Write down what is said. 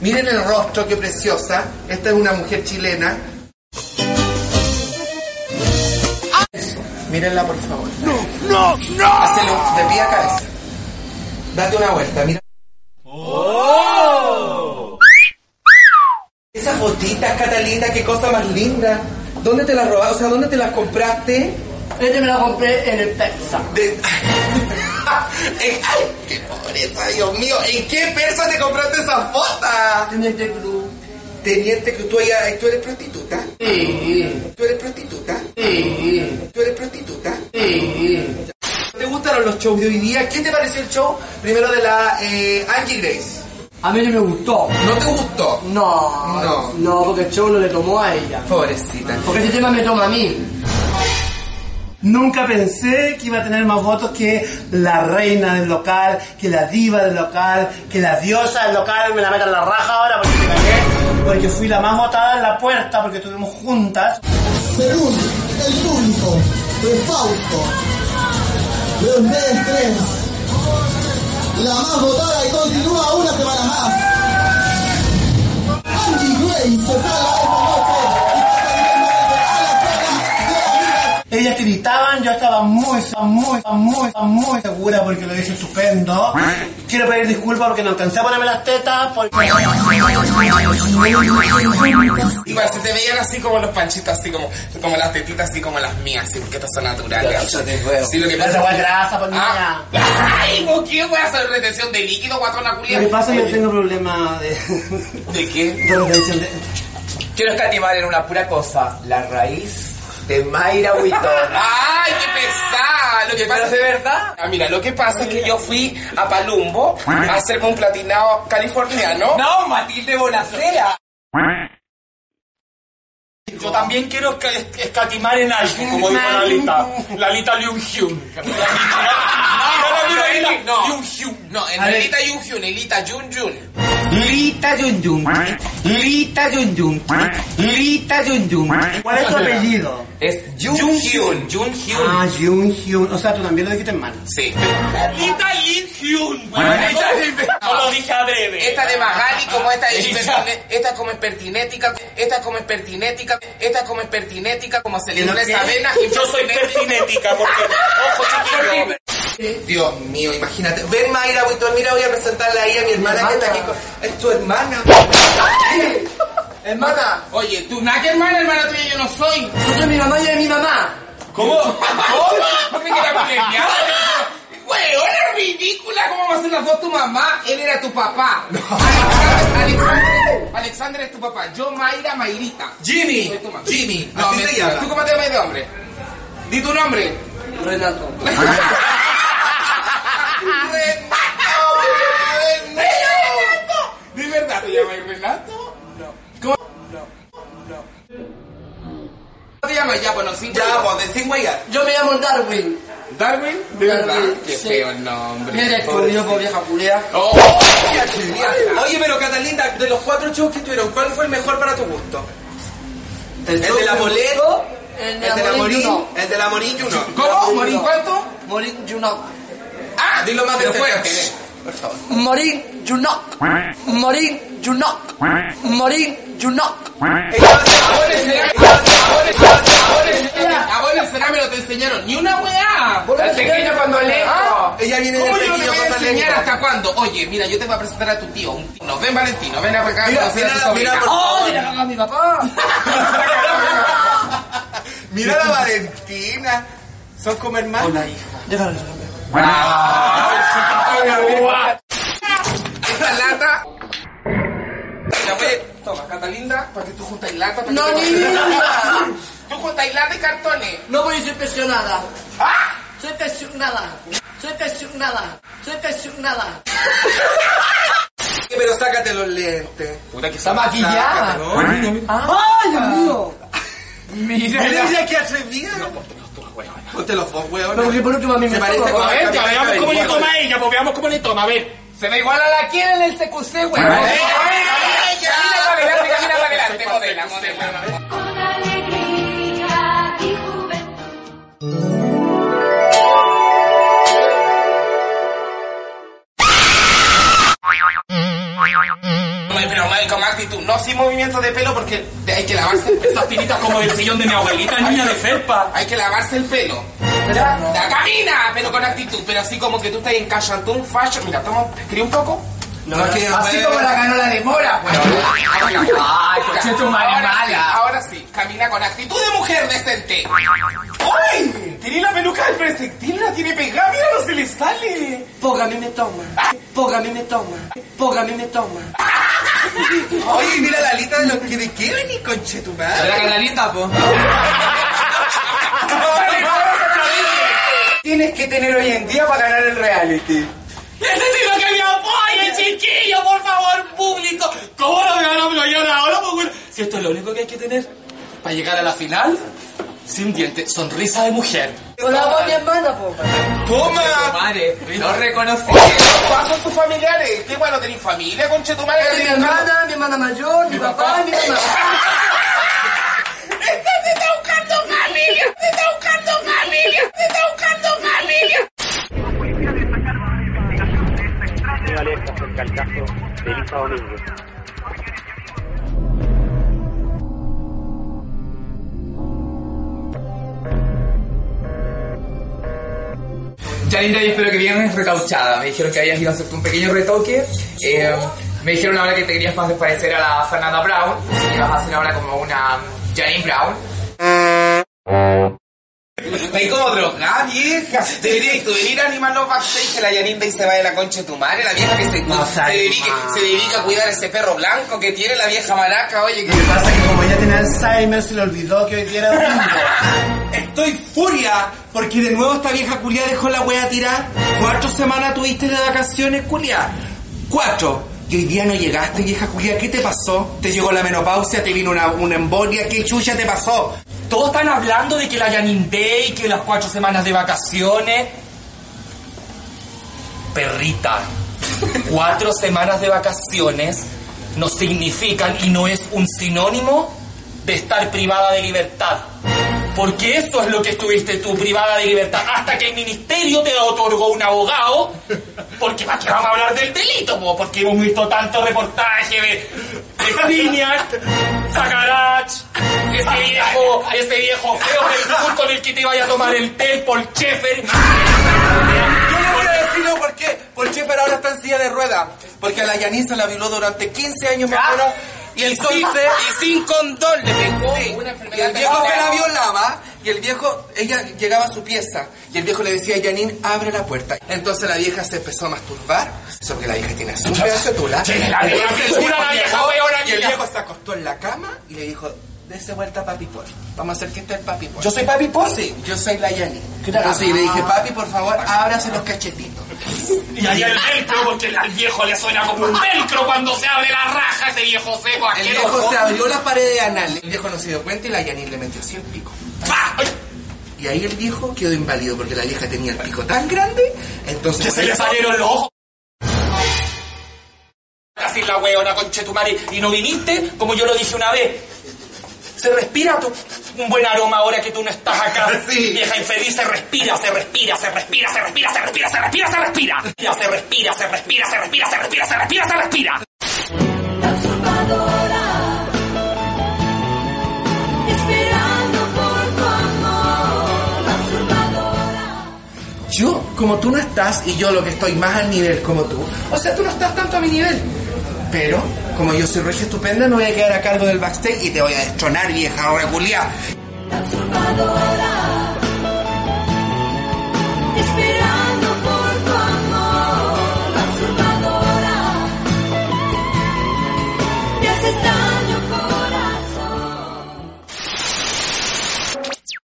Miren el rostro, qué preciosa. Esta es una mujer chilena. Mírenla, por favor. No, no, no. Hazlo de pie a cabeza. Date una vuelta, mira. Esas botitas, Catalina, qué cosa más linda. ¿Dónde te las robaste? O sea, ¿dónde te las compraste? Este me lo compré en el Persa. De... Eh, ¡Ay, qué pobreza, Dios mío! ¿En qué persa te compraste esas botas? Teniente Cruz. Teniente, que tú, allá- tú eres prostituta. Sí, ¿Tú eres prostituta? sí, ¿Tú eres prostituta? sí. ¿Te gustaron los shows de hoy día? ¿Qué te pareció el show primero de la eh, Angie Grace? A mí no me gustó. ¿No te gustó? No, No. no, porque el show no le tomó a ella. Pobrecita. Porque ese tema me toma a mí. Nunca pensé que iba a tener más votos que la reina del local, que la diva del local, que la diosa del local. Me la metan la raja ahora porque me cagué, porque fui la más votada en la puerta, porque estuvimos juntas. Según el público de Fausto, de ustedes tres, la más votada y continúa una semana más. Angie Gray se salva Ellas gritaban, yo estaba muy, muy, muy, muy segura porque lo hice estupendo. Quiero pedir disculpas porque no alcancé a ponerme las tetas, porque... Igual se te veían así como los panchitos, así como, como las tetitas, así como las mías, así porque estas son naturales. Sí, lo que pasa hueá grasa, por Ah, niña. ay, ¿por qué voy a hacer retención de líquido, guatona Lo culia? que pasa es que Oye, tengo problemas de, ¿De qué? de retención de... Quiero escatimar en una pura cosa, la raíz de Mayra Huitón. ¡Ay, qué pesada! Lo que pasa ¿Pero de verdad? Ah, mira, lo que pasa es que yo fui a Palumbo a hacerme un platinado californiano. No, Matilde Bonacera. Yo también quiero esca- escatimar en algo, como dijo Lalita. Lalita Liu Hyun. No, Liu Hyun. no, en Lita Yun Hyun, en Lita Yun Yun. Lita Yun Yun. Lita Yun Yun. Lita Yun Yun. ¿Cuál es tu apellido? Es Yun Hyun. Yun Hyun. Ah, Jung Hyun. O sea, tú también lo dijiste en mal. Sí. Lita Lin Hyun. No lo dije adrede. Esta de Magali, como esta es esta es como espertinética, esta es como espertinética, esta es como espertinética, como se le vena. Yo soy pertinética porque, ojo chiquillo, Dios mío, imagínate. Ven, Mayra Buitón, mira, voy a presentarle ahí a mi hermana que está aquí. con- Es tu hermana. Hermana, oye, tú, nada que hermana, hermana tuya yo no soy. Yo soy mi mamá y es mi mamá. ¿Cómo? ¿Cómo? ¿No me pelear? Es ridícula. ¿Cómo va a ser las dos tu mamá? Él era tu papá. Alexander, Alexander, Alexander es tu papá. Yo, Mayra, Mayrita. Jimmy. Soy tu mamá. Jimmy. No, Así se mentira. llama. ¿Tú cómo te llamas de hombre? Di tu nombre. Renato. ¡Renato! ¿De verdad te llamas Renato? No. ¿Cómo? ¿Cómo te llamas ya? Bueno, sí. Ya, vos, decís guayar. Yo me llamo Darwin. ¿Darwin? ¿De verdad? Darwin, Qué sí. feo el nombre. Mira, escondido por vieja culea. Oh, Oye, pero Catalina, de los cuatro shows que estuvieron, ¿cuál fue el mejor para tu gusto? ¿El de la gustó, El ¿El de la Morín? ¿El de la Morín y uno? ¿Cómo? ¿Morín cuánto? Morín Junok. Ah, Dilo más de cerca. fuerte. Morín Junok. Morín Junok. Morín Junok. A vos en el cerámico te enseñaron ni una weá. El pequeño cuando lejos. Ella viene ¿Cómo del pequeño voy a con enseñar talento. hasta cuándo? Oye, mira, yo te voy a presentar a tu tío. Un tío. Ven, Valentino, ven acá. Mira, a mira, mira, por ¡Oh, favor. mira a mi papá! Mira la Valentina. Son como hermanos. Hola, hija. Lata. La voy Toma, Catalinda, para que tú juntas lata. que No, te- niña. Tú juntas lata y cartones. No voy a ser presionada. ¡Ah! Soy presionada. Soy presionada. Soy presionada. Pero sácate los lentes. Puta que Está maquillada. Sácate, ¿no? ¡Ay, Dios mío! Mira, Mira, ya qué atrevida. Ponte los dos, weón. No, porque por último a mí me Se parece toma, con A ver, ya veamos cómo le toma a ella, pues veamos cómo le toma, a ver. Se ve igual a la quien en el TQC, weón. Actitud, no sin movimiento de pelo porque hay que lavarse. Estas tiritas como del sillón de mi abuelita, niña de felpa. Hay que lavarse el pelo. Ya, ya, camina, pero con actitud, pero así como que tú estás en Cachantún Fashion. Mira, toma, ¿quería un poco? No, que Así como la ganó la de Mora, pues. Ay, coche tu madre ahora sí, mala. ahora sí, camina con actitud de mujer decente. ¡Ay! Tiene la peluca del preceptil, la tiene pegada, mira, no se le sale. Mí me toma. Mí me toma. Mí me toma. Oye, mira la lista de los que de qué venís, conche tu madre. La canalita, po. Tienes que tener hoy en día para ganar el reality. Necesito que me apoyen, chiquillo, por favor, público. ¿Cómo lo voy a apoyar ahora? Si esto es lo único que hay que tener para llegar a la final, sin dientes, sonrisa de mujer. Hola, voy a mi hermana, po. ¡Toma! Madre, no reconocí. ¿Cuáles son tus familiares? ¿Qué bueno, tenés familia, conche tu madre? Es mi hermana, mi hermana mayor, mi papá y mi mamá. ¡Te está buscando familia! ¡Te está buscando familia! ¡Te está buscando familia! alerta acerca del caso de Elisa Domínguez. Janine, yo espero que vienes recauchada. Me dijeron que habías ido a hacerte un pequeño retoque. Eh, me dijeron ahora que te querías más parecer a la Fernanda Brown. Y vas a hacer ahora como una Janine Brown. Ven como drogada, vieja. Deberías tú venir a animar los backstage que la Yaninda y se vaya a la concha de tu madre. La vieja que se, No, se, dedique, se dedica a cuidar ese perro blanco que tiene la vieja maraca. Oye, Lo que pasa que como ella tiene Alzheimer, se le olvidó que hoy día era domingo. Estoy furia porque de nuevo esta vieja culia dejó la wea tirar. Cuatro semanas tuviste de vacaciones, culia. Cuatro. Y hoy día no llegaste, vieja culia. ¿Qué te pasó? ¿Te llegó la menopausia? ¿Te vino una, una embolia? ¿Qué chucha te pasó? Todos están hablando de que la Janine Day, que las cuatro semanas de vacaciones. Perrita, cuatro semanas de vacaciones no significan y no es un sinónimo de estar privada de libertad. Porque eso es lo que estuviste tú, privada de libertad, hasta que el ministerio te otorgó un abogado. Porque ¿para qué vamos a hablar del delito? po? Porque hemos visto tanto reportaje de Spiniak, Sacarach, ese viejo, ese viejo feo del sur con el que te vaya a tomar el té, Paul Schaeffer. Yo no voy a decirlo porque Paul Schaeffer ahora está en silla de ruedas. Porque a la Yanin se la violó durante 15 años más. Y entonces, y sin condón le pegó una enfermedad. El viejo se la violaba y el viejo, ella llegaba a su pieza y el viejo le decía a Janine, abre la puerta. Entonces la vieja se empezó a masturbar, eso que la vieja tiene un pedazo de tula. La vieja la vieja Y el viejo se acostó en la cama y le dijo, dese vuelta papi por. Vamos a hacer que esté el papi por. ¿Yo soy papi por? Sí, yo soy la Janine. Entonces le dije, papi, por favor, ábrase los cachetitos. Y ahí el velcro, porque al viejo le suena como un velcro cuando se abre la raja, ese viejo seco El viejo se abrió la pared de anal. El viejo no se dio cuenta y la Yanin le metió así el pico. ¡Pah! ¡Ay! Y ahí el viejo quedó inválido porque la vieja tenía el pico tan grande. Entonces, Que se le salieron los ojos. Así la weona conchetumare. Y no viniste, como yo lo dije una vez. Se respira tu- un buen aroma ahora que tú no estás acá. Sí. Vieja infeliz, se respira, se respira, se respira, se respira, se respira, se respira, se respira. Ya se respira, se respira, se respira, se respira, se respira, se respira. como tú no estás y yo lo que estoy más al nivel como tú, o sea, tú no estás tanto a mi nivel. Pero, como yo soy regia estupenda, no voy a quedar a cargo del backstage y te voy a destronar, vieja reculia. Transformadora.